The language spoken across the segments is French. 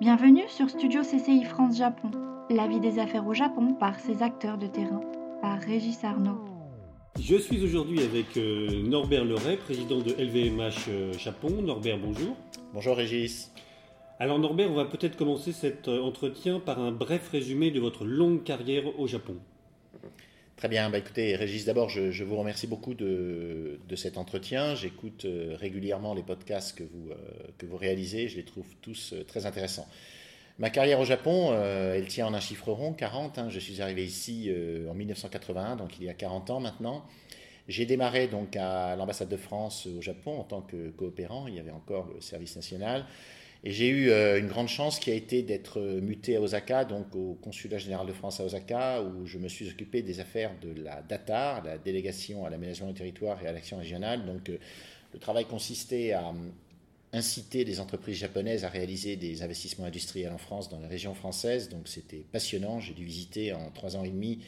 Bienvenue sur Studio CCI France Japon, la vie des affaires au Japon par ses acteurs de terrain, par Régis Arnaud. Je suis aujourd'hui avec euh, Norbert Leray, président de LVMH euh, Japon. Norbert, bonjour. Bonjour Régis. Alors Norbert, on va peut-être commencer cet euh, entretien par un bref résumé de votre longue carrière au Japon. Très bien, bah écoutez Régis, d'abord je, vous remercie beaucoup de, cet entretien. J'écoute régulièrement les podcasts que vous, que vous réalisez, je les trouve tous très intéressants. Ma carrière au Japon, euh, elle tient en un chiffre rond, 40. Hein. Je suis arrivé ici euh, en 1981, donc il y a 40 ans maintenant. J'ai démarré donc à l'ambassade de France au Japon en tant que coopérant. Il y avait encore le service national. Et j'ai eu euh, une grande chance qui a été d'être muté à Osaka, donc au consulat général de France à Osaka, où je me suis occupé des affaires de la DATAR, la délégation à l'aménagement du territoire et à l'action régionale. Donc le travail consistait à inciter les entreprises japonaises à réaliser des investissements industriels en France, dans la région française. Donc c'était passionnant. J'ai dû visiter en trois ans et demi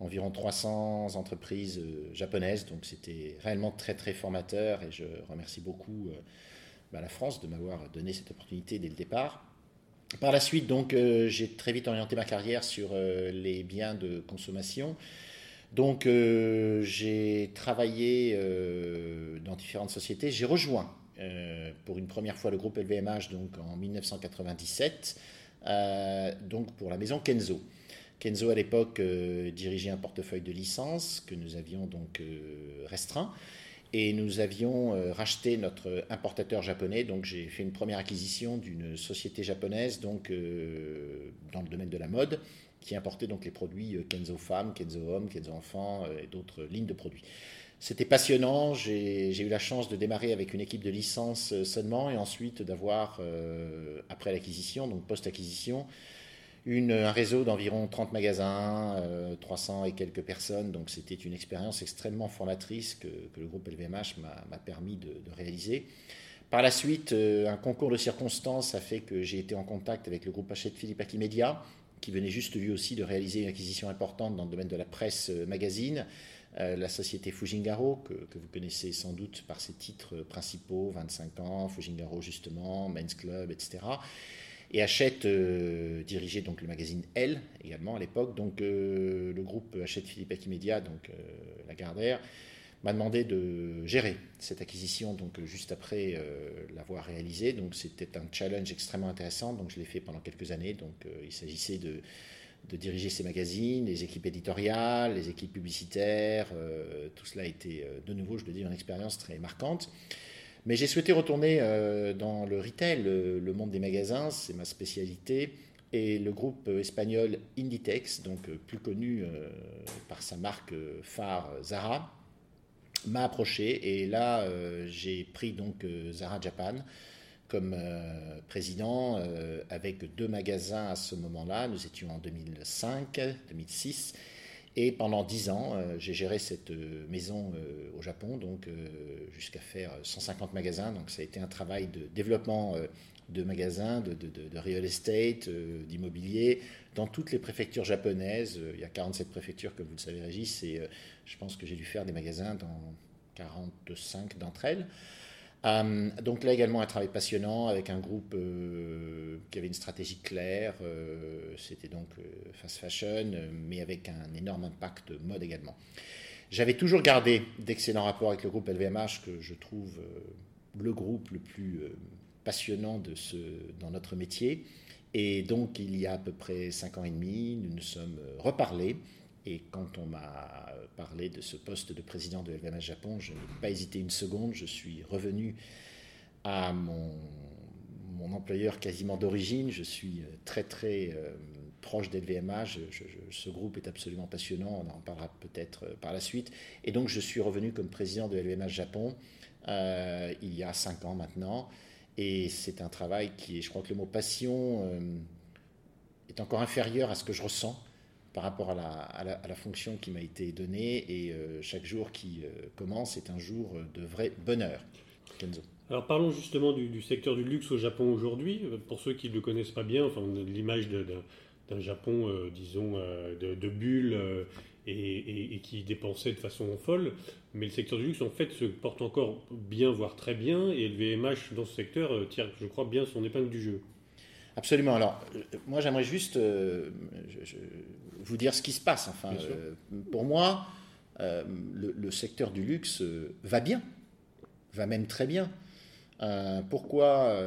environ 300 entreprises euh, japonaises. Donc c'était réellement très très formateur et je remercie beaucoup euh, bah, la France de m'avoir donné cette opportunité dès le départ. Par la suite, donc, euh, j'ai très vite orienté ma carrière sur les biens de consommation. Donc, j'ai travaillé dans différentes sociétés. J'ai rejoint euh, pour une première fois le groupe LVMH donc en 1997, euh, donc pour la maison Kenzo. Kenzo à l'époque euh, dirigeait un portefeuille de licences que nous avions donc restreint et nous avions racheté notre importateur japonais. Donc j'ai fait une première acquisition d'une société japonaise donc dans le domaine de la mode qui importait donc les produits Kenzo Femmes, Kenzo Hommes, Kenzo Enfants et d'autres lignes de produits. C'était passionnant. J'ai eu la chance de démarrer avec une équipe de licence euh, seulement et ensuite d'avoir, euh, après l'acquisition, donc post-acquisition, un réseau d'environ 30 magasins, 300 euh, et quelques personnes. Donc c'était une expérience extrêmement formatrice que, le groupe LVMH m'a permis de, réaliser. Par la suite, un concours de circonstances a fait que j'ai été en contact avec le groupe Hachette Philippe Akimedia, qui venait juste lui aussi de réaliser une acquisition importante dans le domaine de la presse magazine. Euh, la société Fujingaro, que, vous connaissez sans doute par ses titres principaux, 25 ans, Fujingaro justement, Men's Club, etc. Et achète, euh, dirigeait donc le magazine Elle également à l'époque. Donc euh, le groupe achète Philippe Akimedia, donc la Gardère, m'a demandé de gérer cette acquisition donc juste après l'avoir réalisée. Donc c'était un challenge extrêmement intéressant. Donc je l'ai fait pendant quelques années. Donc il s'agissait de de diriger ces magazines, les équipes éditoriales, les équipes publicitaires. Euh, tout cela a été, euh, de nouveau, je le dis, une expérience très marquante. Mais j'ai souhaité retourner euh, dans le retail, le, monde des magasins, c'est ma spécialité. Et le groupe espagnol Inditex, donc plus connu par sa marque phare Zara, m'a approché. Et là, j'ai pris donc Zara Japan comme euh, président euh, avec deux magasins à ce moment-là. Nous étions en 2005, 2006. Et pendant dix ans, euh, j'ai géré cette maison au Japon, donc jusqu'à faire 150 magasins. Donc ça a été un travail de développement de magasins, de, de real estate, d'immobilier, dans toutes les préfectures japonaises. Il y a 47 préfectures, comme vous le savez, Régis, et je pense que j'ai dû faire des magasins dans 45 d'entre elles. Euh, donc là également un travail passionnant avec un groupe euh, qui avait une stratégie claire. Euh, c'était donc fast fashion, mais avec un énorme impact mode également. J'avais toujours gardé d'excellents rapports avec le groupe LVMH, que je trouve le groupe le plus passionnant dans notre métier. Et donc il y a à peu près cinq ans et demi, nous nous sommes reparlés. Et quand on m'a parlé de ce poste de président de LVMH Japon, je n'ai pas hésité une seconde. Je suis revenu à mon, employeur quasiment d'origine. Je suis très très euh, proche d'LVMH. ce groupe est absolument passionnant. On en parlera peut-être euh, par la suite. Et donc je suis revenu comme président de LVMH Japon euh, il y a cinq ans maintenant. Et c'est un travail qui je crois que le mot passion est encore inférieur à ce que je ressens par rapport à la, fonction qui m'a été donnée. Et euh, chaque jour qui euh, commence est un jour de vrai bonheur. Kenzo. Alors parlons justement du, secteur du luxe au Japon aujourd'hui. Pour ceux qui ne le connaissent pas bien, enfin, l'image d'un Japon, euh, disons, de, de bulles et, et, qui dépensait de façon folle. Mais le secteur du luxe, en fait, se porte encore bien, voire très bien. Et le VMH, dans ce secteur, tire, je crois, bien son épingle du jeu. Absolument. Alors, moi, j'aimerais juste vous dire ce qui se passe. Enfin, pour moi, le, secteur du luxe va bien, va même très bien. pourquoi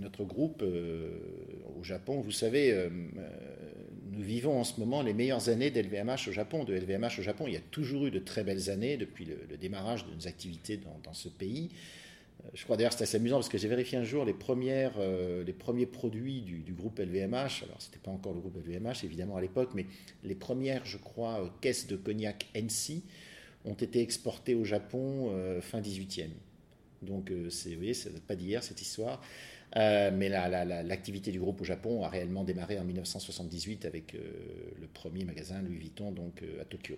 notre groupe au Japon, vous savez, nous vivons en ce moment les meilleures années d'LVMH au Japon, de LVMH au Japon. Il y a toujours eu de très belles années depuis le, démarrage de nos activités dans, ce pays. Euh, je crois d'ailleurs que c'est assez amusant parce que j'ai vérifié un jour les, premières, euh, les premiers produits du, groupe LVMH. Alors, ce n'était pas encore le groupe LVMH, évidemment, à l'époque, mais les premières, je crois, euh, caisses de cognac NC ont été exportées au Japon fin 18e. Donc, vous voyez, ça date pas d'hier, cette histoire. Euh, mais l'activité du groupe au Japon a réellement démarré en 1978 avec euh, le premier magasin Louis Vuitton donc, euh, à Tokyo.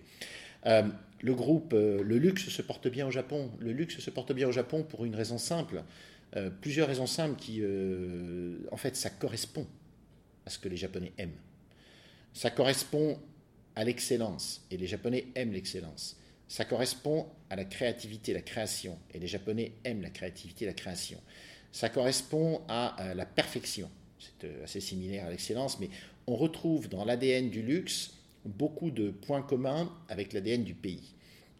le groupe, le luxe se porte bien au Japon. Le luxe se porte bien au Japon pour une raison simple. plusieurs raisons simples qui, en fait, ça correspond à ce que les Japonais aiment. Ça correspond à l'excellence, et les Japonais aiment l'excellence. Ça correspond à la créativité, la création, et les Japonais aiment la créativité, la création ça correspond à euh, la perfection. C'est euh, assez similaire à l'excellence, mais on retrouve dans l'ADN du luxe beaucoup de points communs avec l'ADN du pays.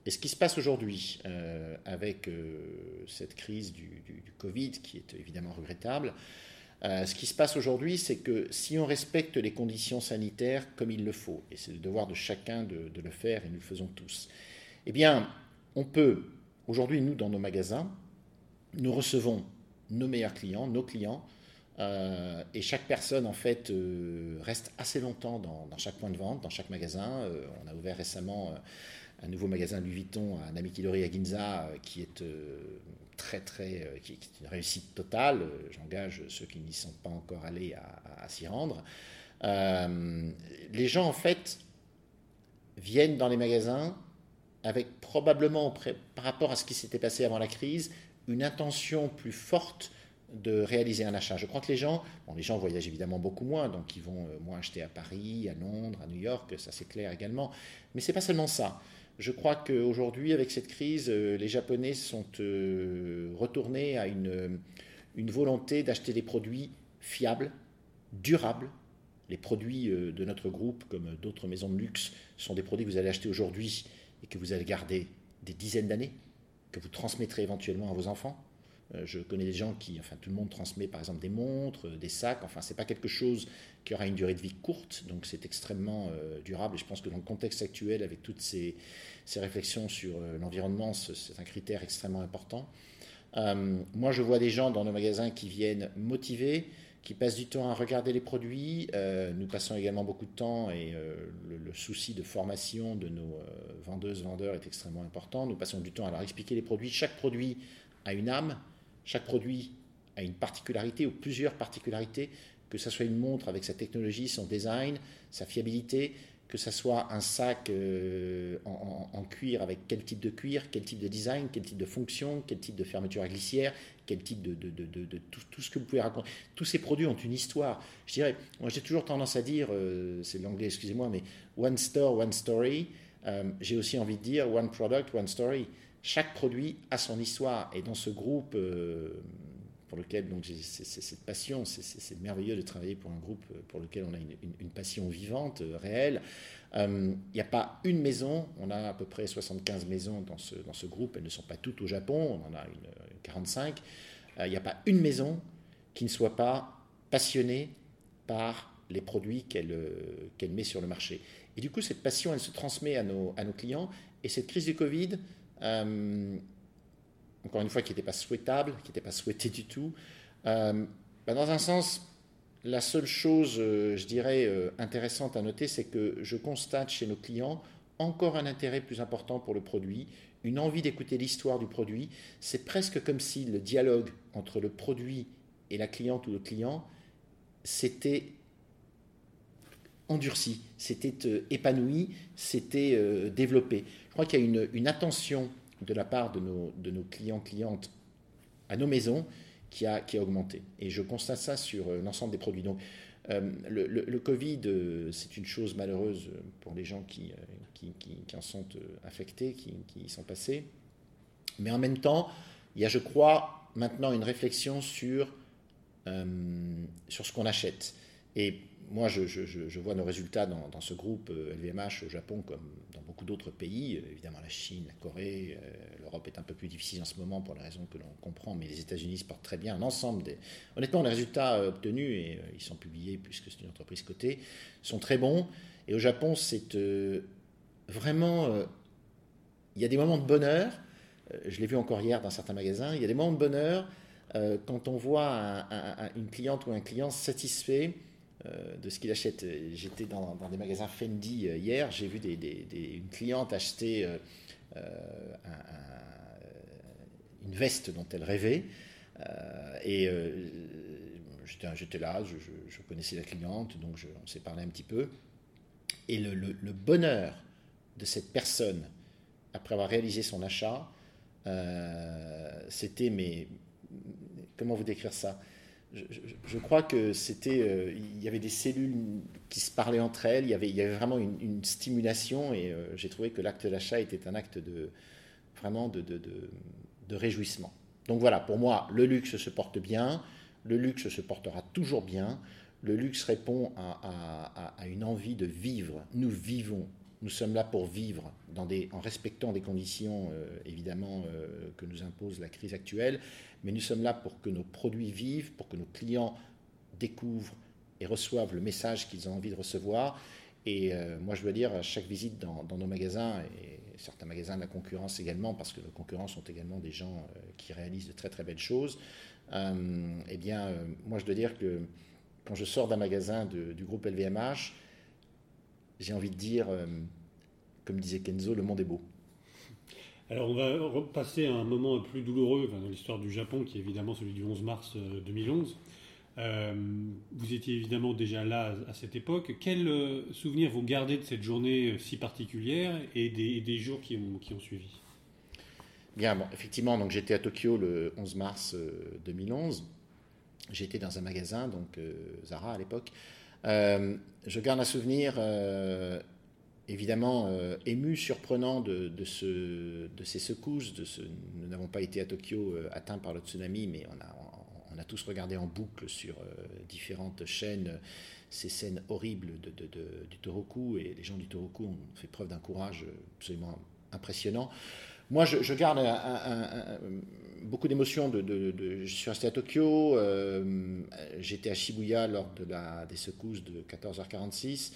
Et ce qui se passe aujourd'hui euh, avec cette crise du, Covid, qui est évidemment regrettable, ce qui se passe aujourd'hui, c'est que si on respecte les conditions sanitaires comme il le faut, et c'est le devoir de chacun de, de, le faire, et nous le faisons tous, eh bien, on peut, aujourd'hui, nous, dans nos magasins, nous recevons nos meilleurs clients, nos clients. Euh, et chaque personne, en fait, euh, reste assez longtemps dans, chaque point de vente, dans chaque magasin. Euh, on a ouvert récemment un nouveau magasin Louis Vuitton à Namikidori à Ginza, qui est très, très, qui, est une réussite totale. J'engage ceux qui n'y sont pas encore allés à, s'y rendre. les gens, en fait, viennent dans les magasins avec probablement, par rapport à ce qui s'était passé avant la crise, une intention plus forte de réaliser un achat. Je crois que les gens, bon, les gens voyagent évidemment beaucoup moins, donc ils vont euh, moins acheter à Paris, à Londres, à New York, ça c'est clair également. Mais c'est pas seulement ça. Je crois qu'aujourd'hui, avec cette crise, euh, les Japonais sont euh, retournés à une, une volonté d'acheter des produits fiables, durables. Les produits de notre groupe, comme d'autres maisons de luxe, sont des produits que vous allez acheter aujourd'hui et que vous allez garder des dizaines d'années que vous transmettrez éventuellement à vos enfants. Euh, je connais des gens qui, enfin tout le monde transmet par exemple des montres, des sacs, enfin c'est pas quelque chose qui aura une durée de vie courte, donc c'est extrêmement euh, durable et je pense que dans le contexte actuel avec toutes ces, réflexions sur euh, l'environnement, c'est un critère extrêmement important. moi je vois des gens dans nos magasins qui viennent motivés, qui passent du temps à regarder les produits. Euh, nous passons également beaucoup de temps et euh, le, souci de formation de nos euh, vendeuses, vendeurs est extrêmement important. Nous passons du temps à leur expliquer les produits. Chaque produit a une âme, chaque produit a une particularité ou plusieurs particularités, que ce soit une montre avec sa technologie, son design, sa fiabilité, que ce soit un sac en, cuir avec quel type de cuir, quel type de design, quel type de fonction, quel type de fermeture à glissière, quel type de, tout, ce que vous pouvez raconter. Tous ces produits ont une histoire. Je dirais, moi j'ai toujours tendance à dire, euh, c'est l'anglais, excusez-moi, mais one store, one story. Euh, j'ai aussi envie de dire one product, one story. Chaque produit a son histoire. Et dans ce groupe euh, pour lequel donc j'ai cette passion, c'est merveilleux de travailler pour un groupe pour lequel on a une, passion vivante, réelle. Il n'y a pas une maison, on a à peu près 75 maisons dans ce, dans ce groupe, elles ne sont pas toutes au Japon, on en a une 45, il n'y a pas une maison qui ne soit pas passionnée par les produits qu'elle euh, met sur le marché. Et du coup, cette passion, elle se transmet à nos, à nos clients. Et cette crise du Covid, euh, encore une fois, qui n'était pas souhaitable, qui n'était pas souhaitée du tout, euh, bah, dans un sens, la seule chose, je dirais, intéressante à noter, c'est que je constate chez nos clients encore un intérêt plus important pour le produit, une envie d'écouter l'histoire du produit. C'est presque comme si le dialogue entre le produit et la cliente ou le client s'était endurci, s'était euh, épanoui, s'était euh, développé. Je crois qu'il y a une, attention de la part de nos, clients, clientes à nos maisons qui a, qui a augmenté. Et je constate ça sur euh, l'ensemble des produits. Donc, le, le, Covid, c'est une chose malheureuse pour les gens qui, qui, en sont euh, affectés, qui, y sont passés. Mais en même temps, il y a, je crois, maintenant une réflexion sur sur ce qu'on achète. Et moi, je, vois nos résultats dans, ce groupe LVMH euh, au Japon comme dans beaucoup d'autres pays. Euh, évidemment, la Chine, la Corée, euh, l'Europe est un peu plus difficile en ce moment pour les raisons que l'on comprend, mais les États-Unis se portent très bien. L'ensemble des. Honnêtement, les résultats obtenus, et ils sont publiés puisque c'est une entreprise cotée, sont très bons. Et au Japon, c'est vraiment. il y a des moments de bonheur. je l'ai vu encore hier dans certains magasins. Il y a des moments de bonheur quand on voit une cliente ou un client satisfait de ce qu'il achète. J'étais dans, des magasins Fendi euh, hier, j'ai vu une cliente acheter euh, une veste dont elle rêvait. et j'étais là, je, connaissais la cliente, donc on s'est parlé un petit peu. Et le, bonheur de cette personne, après avoir réalisé son achat, c'était, mais comment vous décrire ça? Je, crois que c'était, euh, il y avait des cellules qui se parlaient entre elles, il y avait, y vraiment une, stimulation et euh, j'ai trouvé que l'acte d'achat était un acte de vraiment de, réjouissement. Donc voilà, pour moi, le luxe se porte bien, le luxe se portera toujours bien, le luxe répond à, une envie de vivre. Nous vivons, nous sommes là pour vivre en respectant des conditions euh, évidemment que nous impose la crise actuelle, mais nous sommes là pour que nos produits vivent, pour que nos clients découvrent et reçoivent le message qu'ils ont envie de recevoir. Et euh, moi, je dois dire, à chaque visite dans, nos magasins, et certains magasins de la concurrence également, parce que nos concurrents sont également des gens euh, qui réalisent de très très belles choses, euh, eh bien, moi, je dois dire que quand je sors d'un magasin du groupe LVMH, j'ai envie de dire, comme disait Kenzo, le monde est beau. Alors on va repasser à un moment plus douloureux dans l'histoire du Japon, qui est évidemment celui du 11 mars 2011. Euh, euh, vous étiez évidemment déjà là à cette époque. Quel euh, souvenir vous gardez de cette journée si particulière et des, jours qui ont, qui ont, suivi? Bien, bon, effectivement, donc j'étais à Tokyo le 11 mars 2011. J'étais dans un magasin, donc Zara à l'époque. Je garde un souvenir évidemment euh, ému, surprenant de, ce, de ces secousses. Nous n'avons pas été à Tokyo euh, atteints par le tsunami, mais on a, tous regardé en boucle sur euh, différentes chaînes ces scènes horribles du Toroku, et les gens du Toroku ont fait preuve d'un courage absolument impressionnant. Moi, je, garde beaucoup d'émotions. Je suis resté à Tokyo, j'étais à Shibuya lors de la, des secousses de 14h46.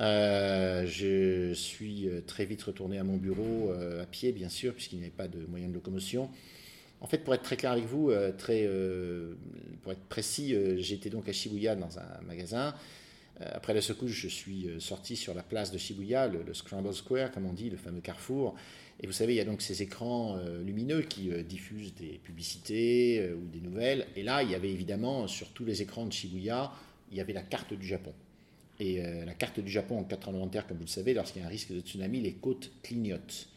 Euh, je suis euh, très vite retourné à mon bureau, euh, à pied bien sûr, puisqu'il n'y avait pas de moyen de locomotion. En fait, pour être très clair avec vous, très, pour être précis, j'étais donc à Shibuya dans un magasin. Après la secousse, je suis sorti sur la place de Shibuya, le, Scramble Square, comme on dit, le fameux carrefour. Et vous savez, il y a donc ces écrans lumineux qui diffusent des publicités ou des nouvelles. Et là, il y avait évidemment, sur tous les écrans de Shibuya, il y avait la carte du Japon. Et euh, la carte du Japon en 90 comme vous le savez, lorsqu'il y a un risque de tsunami, les côtes clignotent.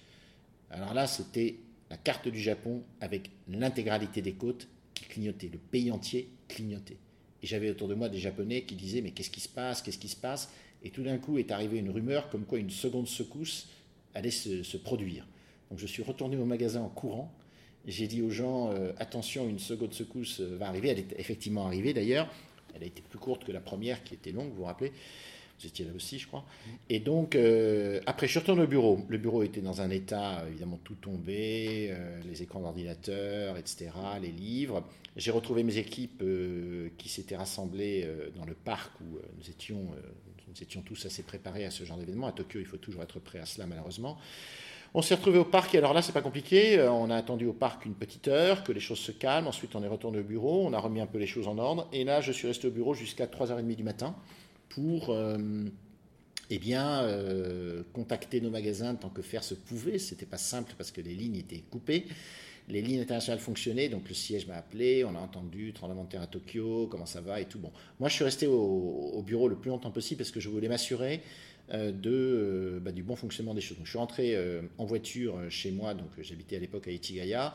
Alors là, c'était la carte du Japon avec l'intégralité des côtes qui clignotaient, le pays entier clignotait. Et j'avais autour de moi des Japonais qui disaient mais qu'est-ce qui se passe, qu'est-ce qui se passe? Et tout d'un coup est arrivée une rumeur comme quoi une seconde secousse allait se, produire. Donc je suis retourné au magasin en courant. J'ai dit aux gens euh, attention, une seconde secousse va arriver. Elle est effectivement arrivée d'ailleurs. Elle a été plus courte que la première qui était longue, vous vous rappelez Vous étiez là aussi, je crois. Et donc, euh, après, je suis retourné au bureau. Le bureau était dans un état, évidemment, tout tombé, euh, les écrans d'ordinateur, etc., les livres. J'ai retrouvé mes équipes euh, qui s'étaient rassemblées dans le parc où nous étions, nous étions tous assez préparés à ce genre d'événement. À Tokyo, il faut toujours être prêt à cela, malheureusement. On s'est retrouvé au parc et alors là, c'est pas compliqué. Euh, on a attendu au parc une petite heure, que les choses se calment. Ensuite, on est retourné au bureau, on a remis un peu les choses en ordre. Et là, je suis resté au bureau jusqu'à 3h30 du matin pour euh, eh bien, euh, contacter nos magasins tant que faire se pouvait. C'était pas simple parce que les lignes étaient coupées. Les lignes internationales fonctionnaient, donc le siège m'a appelé, on a entendu tremblement de terre à Tokyo, comment ça va et tout. Bon, moi je suis resté au bureau le plus longtemps possible parce que je voulais m'assurer de, euh, bah, du bon fonctionnement des choses. je suis rentré euh, en voiture chez moi, donc j'habitais à l'époque à Ichigaya.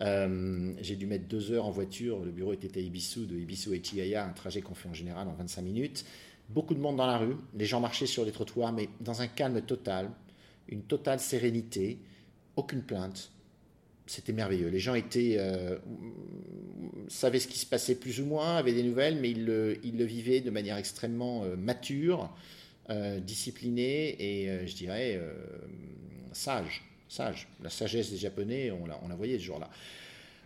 j'ai dû mettre deux heures en voiture. Le bureau était à Ibisu, de Ibisu à Ichigaya, un trajet qu'on fait en général en 25 minutes. Beaucoup de monde dans la rue, les gens marchaient sur les trottoirs, mais dans un calme total, une totale sérénité, aucune plainte, c'était merveilleux. Les gens étaient, savaient ce qui se passait plus ou moins, avaient des nouvelles, mais ils le vivaient de manière extrêmement mature, disciplinée et, je dirais, sage. Sage. La sagesse des Japonais, on la, on la voyait ce jour-là.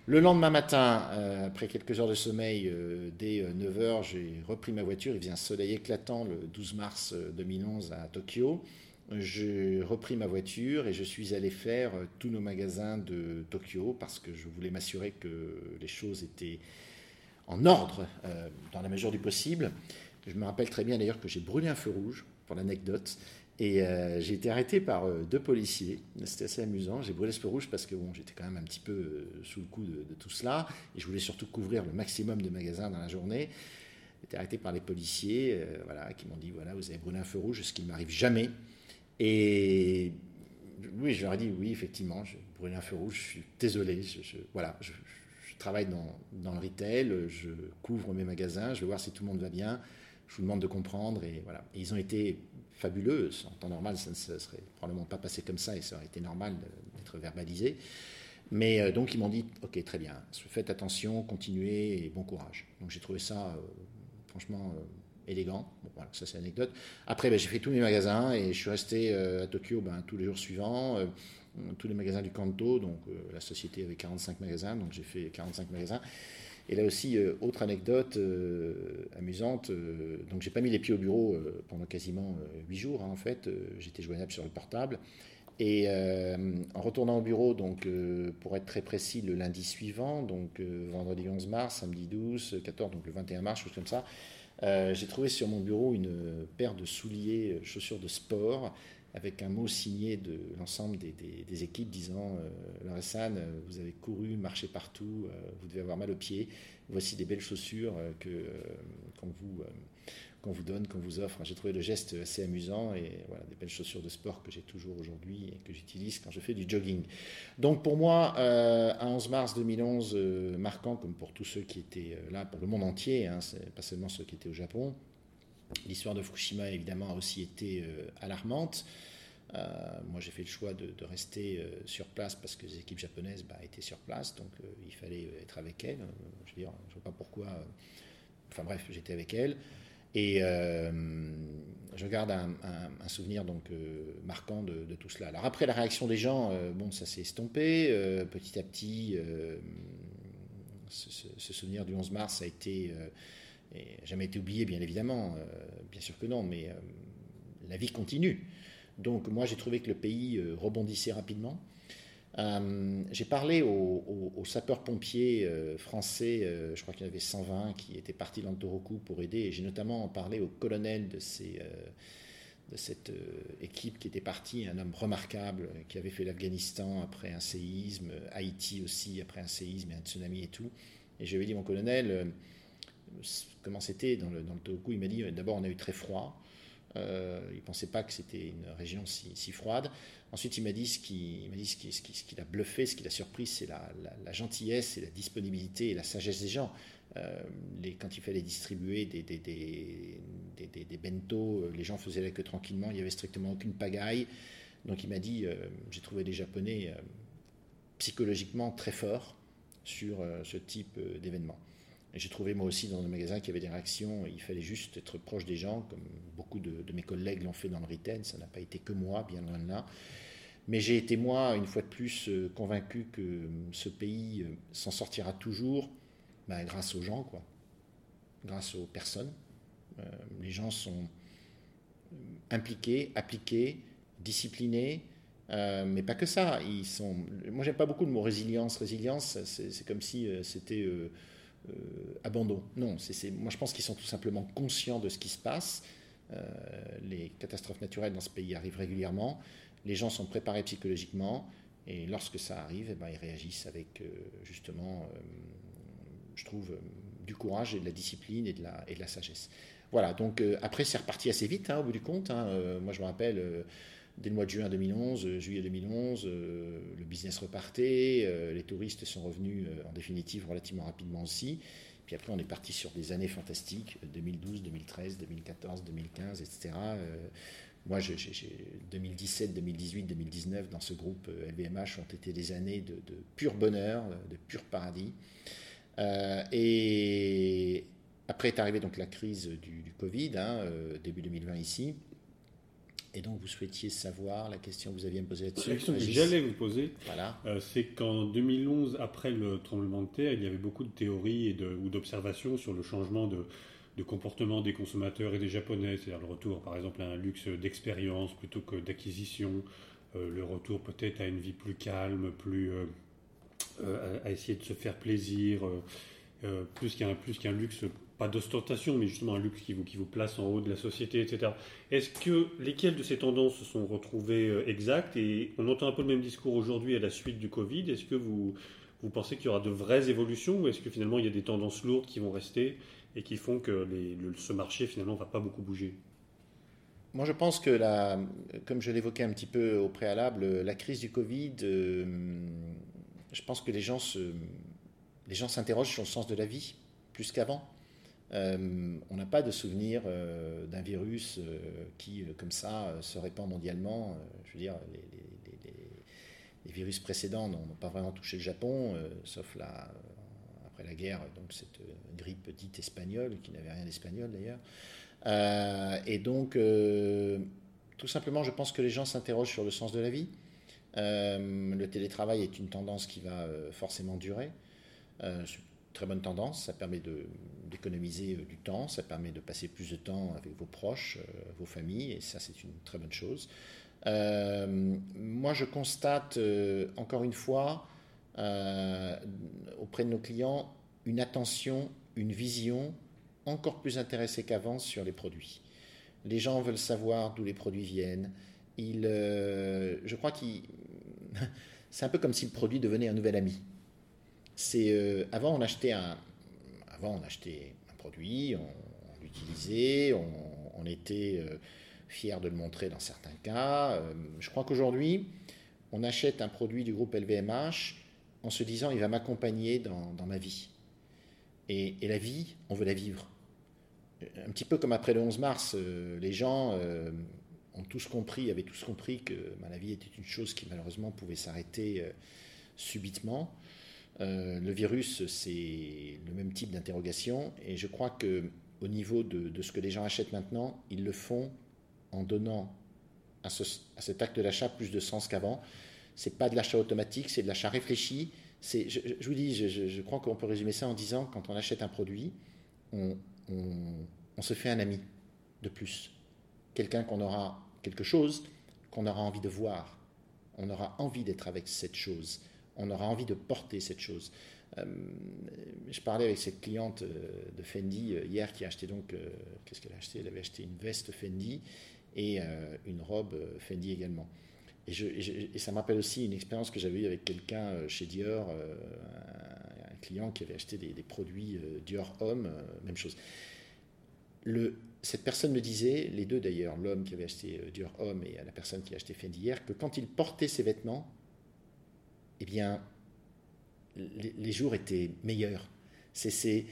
Le lendemain matin, euh, après quelques heures de sommeil, euh, dès 9h, euh, j'ai repris ma voiture. Il faisait un soleil éclatant le 12 mars 2011 à Tokyo. J'ai repris ma voiture et je suis allé faire tous nos magasins de Tokyo parce que je voulais m'assurer que les choses étaient en ordre dans la mesure du possible. Je me rappelle très bien d'ailleurs que j'ai brûlé un feu rouge, l'anecdote, et euh, j'ai été arrêté par euh, deux policiers. C'était assez amusant. J'ai brûlé ce feu rouge parce que bon, j'étais quand même un petit peu euh, sous le coup de, tout cela. Et je voulais surtout couvrir le maximum de magasins dans la journée. J'ai été arrêté par les policiers voilà, qui m'ont dit voilà, vous avez brûlé un feu rouge, ce qui ne m'arrive jamais. Et oui, je leur ai dit oui, effectivement, j'ai brûlé un feu rouge, je suis désolé. Je, voilà, je, travaille dans, dans, le retail, je couvre mes magasins, je vais voir si tout le monde va bien. Je vous demande de comprendre. Et voilà. Ils ont été fabuleuse. En temps normal, ça ne serait probablement pas passé comme ça et ça aurait été normal d'être verbalisé. Mais euh, donc ils m'ont dit, ok, très bien, faites attention, continuez et bon courage. Donc j'ai trouvé ça euh, franchement euh, élégant. Bon, voilà, ça c'est l'anecdote. Après, ben, j'ai fait tous mes magasins et je suis resté à Tokyo ben, tous les jours suivants. tous les magasins du Kanto, donc la société avait 45 magasins, donc j'ai fait 45 magasins. Et là aussi, euh, autre anecdote euh, amusante, euh, donc j'ai pas mis les pieds au bureau pendant quasiment huit jours hein, en fait, j'étais joignable sur le portable. Et en retournant au bureau, donc pour être très précis, le lundi suivant, donc vendredi 11 mars, samedi 12, 14, donc le 21 mars, chose comme ça, j'ai trouvé sur mon bureau une paire de souliers, chaussures de sport, avec un mot signé de l'ensemble des, équipes disant euh, vous avez couru, marché partout, euh, vous devez avoir mal aux pieds. Voici des belles chaussures euh, que qu'on vous qu'on vous donne, qu'on vous offre. J'ai trouvé le geste assez amusant et voilà des belles chaussures de sport que j'ai toujours aujourd'hui et que j'utilise quand je fais du jogging. Donc pour moi, un 11 mars 2011 marquant comme pour tous ceux qui étaient là, pour le monde entier, hein, pas seulement ceux qui étaient au Japon. L'histoire de Fukushima, évidemment, a aussi été euh, alarmante. Euh, moi, j'ai fait le choix de, rester euh, sur place parce que les équipes japonaises bah, étaient sur place, donc il fallait être avec elles. je ne vois pas pourquoi. enfin bref, j'étais avec elles. Et je garde un, souvenir donc marquant de, tout cela. Alors après la réaction des gens, bon, ça s'est estompé. petit à petit, ce, souvenir du 11 mars a été jamais été oublié, bien évidemment, euh, bien sûr que non, mais euh, la vie continue. Donc moi, j'ai trouvé que le pays euh, rebondissait rapidement. j'ai parlé aux, sapeurs-pompiers français, je crois qu'il y en avait 120 qui étaient partis dans le Toroku pour aider, j'ai notamment parlé au colonel de cette équipe qui était partie, un homme remarquable qui avait fait l'Afghanistan après un séisme, Haïti aussi après un séisme et un tsunami et tout. Et je lui ai dit, mon colonel, comment c'était dans le, dans. Il m'a dit euh, d'abord, on a eu très froid. Euh, il ne pensait pas que c'était une région si, froide. Ensuite, il m'a dit ce qui, l'a bluffé, ce qui l'a surpris, c'est la, gentillesse et la disponibilité et la sagesse des gens. Euh, quand il fallait distribuer des, bento, les gens faisaient la queue tranquillement, il n'y avait strictement aucune pagaille. Donc il m'a dit, j'ai trouvé les Japonais psychologiquement très forts sur ce type d'événement. J'ai trouvé moi aussi dans le magasin qu'il y avait des réactions, il fallait juste être proche des gens, comme beaucoup de, mes collègues l'ont fait dans le retail, ça n'a pas été que moi, bien loin de là. Mais j'ai été moi, une fois de plus, euh, convaincu que euh, ce pays euh, s'en sortira toujours ben, grâce aux gens, quoi. grâce aux personnes. les gens sont impliqués, appliqués, disciplinés, mais pas que ça. Ils sont... Moi, j'aime pas beaucoup le mot résilience. Résilience, c'est comme si c'était abandon. Non, moi je pense qu'ils sont tout simplement conscients de ce qui se passe. Euh, les catastrophes naturelles dans ce pays arrivent régulièrement. Les gens sont préparés psychologiquement. Et lorsque ça arrive, eh ben, ils réagissent avec euh, justement, je trouve, du courage et de la discipline et de la, et de la sagesse. Voilà, donc après c'est reparti assez vite hein, au bout du compte. Hein. moi je me rappelle dès le mois de juin 2011, euh, juillet 2011, euh, le business repartait, euh, les touristes sont revenus en définitive relativement rapidement aussi. Puis après, on est parti sur des années fantastiques, 2012, 2013, 2014, 2015, etc. moi, 2017, 2018, 2019, dans ce groupe LVMH ont été des années de, pur bonheur, de pur paradis. et après est arrivée donc la crise du, Covid, hein, début 2020 ici. Et donc, vous souhaitiez savoir la question que vous aviez me poser là-dessus. La question que j'allais vous poser, voilà. Euh, c'est qu'en 2011, après le tremblement de terre, il y avait beaucoup de théories et de, ou d'observations sur le changement de, de, comportement des consommateurs et des Japonais, c'est-à-dire le retour, par exemple, à un luxe d'expérience plutôt que d'acquisition, euh, le retour peut-être à une vie plus calme, plus euh, à, essayer de se faire plaisir, plus qu'un plus qu'un luxe pas d'ostentation, mais justement un luxe qui vous, place en haut de la société, etc. Est-ce que lesquelles de ces tendances se sont retrouvées euh, exactes? Et on entend un peu le même discours aujourd'hui à la suite du Covid. Est-ce que vous, pensez qu'il y aura de vraies évolutions ou est-ce que finalement il y a des tendances lourdes qui vont rester et qui font que ce marché finalement ne va pas beaucoup bouger? Moi, je pense que, la, comme je l'évoquais un petit peu au préalable, la crise du Covid, euh, je pense que les gens, se, les gens s'interrogent sur le sens de la vie plus qu'avant. Euh, on n'a pas de souvenir euh, d'un virus euh, qui, comme ça, se répand mondialement. je veux dire, les, virus précédents n'ont pas vraiment touché le Japon, sauf là, après la guerre, donc cette grippe dite espagnole, qui n'avait rien d'espagnol d'ailleurs. et donc, tout simplement, je pense que les gens s'interrogent sur le sens de la vie. le télétravail est une tendance qui va forcément durer très bonne tendance. Ça permet d'économiser euh, du temps, ça permet de passer plus de temps avec vos proches, euh, vos familles, et ça, c'est une très bonne chose. Euh, moi, je constate encore une fois auprès de nos clients une attention, une vision encore plus intéressée qu'avant sur les produits. Les gens veulent savoir d'où les produits viennent. Je crois que c'est un peu comme si le produit devenait un nouvel ami. Euh, avant on achetait un produit, on, l'utilisait, on, était euh, fier de le montrer dans certains cas. Euh, je crois qu'aujourd'hui on achète un produit du groupe LVMH en se disant il va m'accompagner dans, ma vie. Et, la vie, on veut la vivre. Un petit peu comme après le 11 mars, les gens avaient tous compris que bah, la vie était une chose qui malheureusement pouvait s'arrêter subitement. Euh, le virus, c'est le même type d'interrogation, et je crois que au niveau de, ce que les gens achètent maintenant, ils le font en donnant à, cet acte d'achat plus de sens qu'avant. C'est pas de l'achat automatique, c'est de l'achat réfléchi. Je, vous dis, je, crois qu'on peut résumer ça en disant quand on achète un produit, on, on se fait un ami de plus, quelqu'un qu'on aura quelque chose qu'on aura envie de voir, on aura envie d'être avec cette chose on aura envie de porter cette chose. Euh, je parlais avec cette cliente euh, de Fendi euh, hier qui a acheté donc, qu'est-ce qu'elle a acheté? Elle avait acheté une veste Fendi et une robe Fendi également. Et, ça me rappelle aussi une expérience que j'avais eue avec quelqu'un chez Dior, un, client qui avait acheté des, produits Dior Homme, même chose. Cette personne me disait, les deux d'ailleurs, l'homme qui avait acheté Dior Homme et la personne qui a acheté Fendi hier, que quand il portait ses vêtements, eh bien, les, jours étaient meilleurs. C'est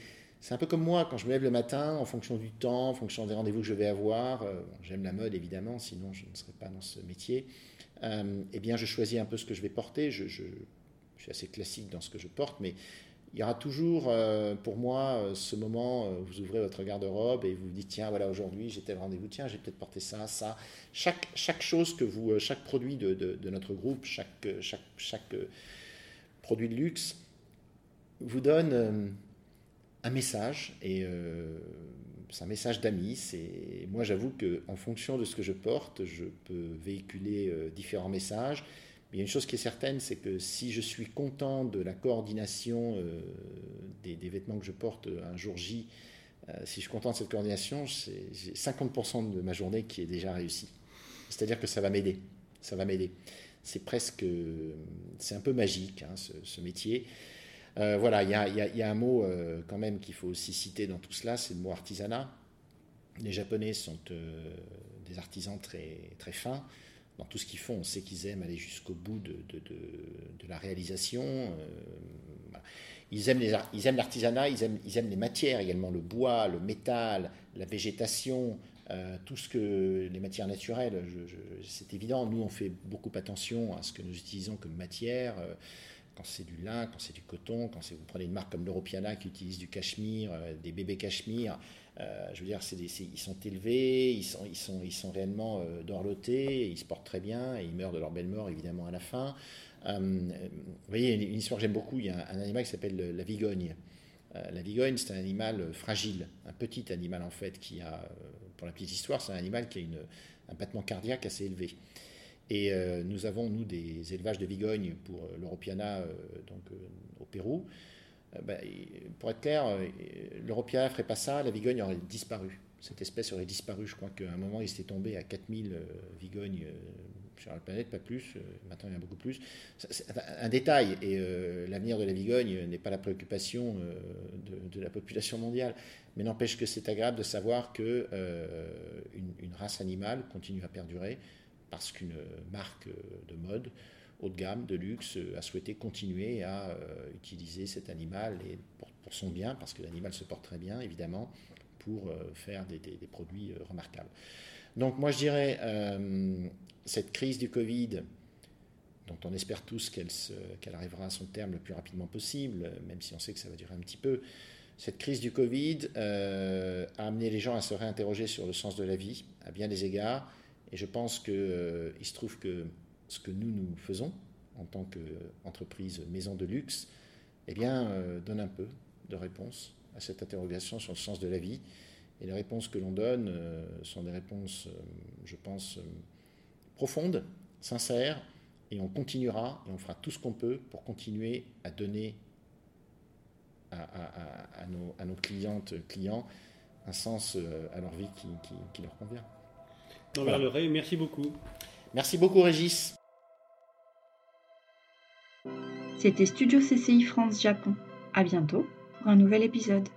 un peu comme moi, quand je me lève le matin, en fonction du temps, en fonction des rendez-vous que je vais avoir, euh, j'aime la mode évidemment, sinon je ne serais pas dans ce métier, euh, eh bien je choisis un peu ce que je vais porter. Je, suis assez classique dans ce que je porte, mais il y aura toujours euh, pour moi ce moment où vous ouvrez votre garde-robe et vous vous dites tiens voilà aujourd'hui j'ai tel rendez-vous tiens j'ai peut-être porté ça ça chaque chose que vous chaque produit de, notre groupe chaque produit de luxe vous donne euh, un message et euh, c'est un message d'amis. Moi j'avoue que en fonction de ce que je porte, je peux véhiculer euh, différents messages. Mais il y a une chose qui est certaine, c'est que si je suis content de la coordination des, vêtements que je porte un jour J, si je suis content de cette coordination, j'ai 50% de ma journée qui est déjà réussie. C'est-à-dire que ça va m'aider. Ça va m'aider c'est presque, c'est un peu magique hein, ce, métier. Euh, voilà, il y, a, un mot euh, quand même qu'il faut aussi citer dans tout cela, c'est le mot artisanat. Les Japonais sont euh, des artisans très, très fins dans tout ce qu'ils font. On sait qu'ils aiment aller jusqu'au bout de, la réalisation. Ils aiment l'artisanat, ils, aiment, ils aiment les matières également, le bois, le métal, la végétation, tout ce que les matières naturelles, c'est évident, nous on fait beaucoup attention à ce que nous utilisons comme matière quand c'est du lin, quand c'est du coton, quand vous prenez une marque comme l'Europiana qui utilise du cachemire, des bébés cachemire, je veux dire, ils sont élevés, ils sont, réellement dorlotés, ils se portent très bien, et ils meurent de leur belle mort évidemment à la fin. vous voyez, une, histoire que j'aime beaucoup, il y a un animal qui s'appelle la vigogne. la vigogne, c'est un animal fragile, un petit animal en fait, qui a, pour la petite histoire, c'est un animal qui a une, un battement cardiaque assez élevé. Et nous avons, nous, des élevages de vigogne pour l'Europiana donc, au Pérou. Ben, pour être clair, l'Europiana ne ferait pas ça, la vigogne aurait disparu. Cette espèce aurait disparu. Je crois qu'à un moment, il s'était tombé à 4000 vigognes sur la planète, pas plus. Maintenant, il y en a beaucoup plus. Un détail. Et l'avenir de la vigogne n'est pas la préoccupation de, la population mondiale. Mais n'empêche que c'est agréable de savoir qu'une une race animale continue à perdurer parce qu'une marque de mode haut de gamme, de luxe, a souhaité continuer à euh, utiliser cet animal et pour, son bien, parce que l'animal se porte très bien, évidemment, pour euh, faire des, produits euh, remarquables. Donc moi, je dirais, cette crise du Covid, dont on espère tous qu'elle arrivera à son terme le plus rapidement possible, même si on sait que ça va durer un petit peu, cette crise du Covid a amené les gens à se réinterroger sur le sens de la vie, à bien des égards, et je pense qu'il euh, se trouve que ce que nous, nous faisons en tant qu'entreprise maison de luxe, eh bien, euh, donne un peu de réponse à cette interrogation sur le sens de la vie. Et les réponses que l'on donne euh, sont des réponses, je pense, profondes, sincères, et on continuera et on fera tout ce qu'on peut pour continuer à donner à, nos, à nos, clientes, clients, un sens à leur vie qui leur convient. Merci beaucoup. Merci beaucoup, Régis. C'était Studio CCI France Japon. À bientôt pour un nouvel épisode.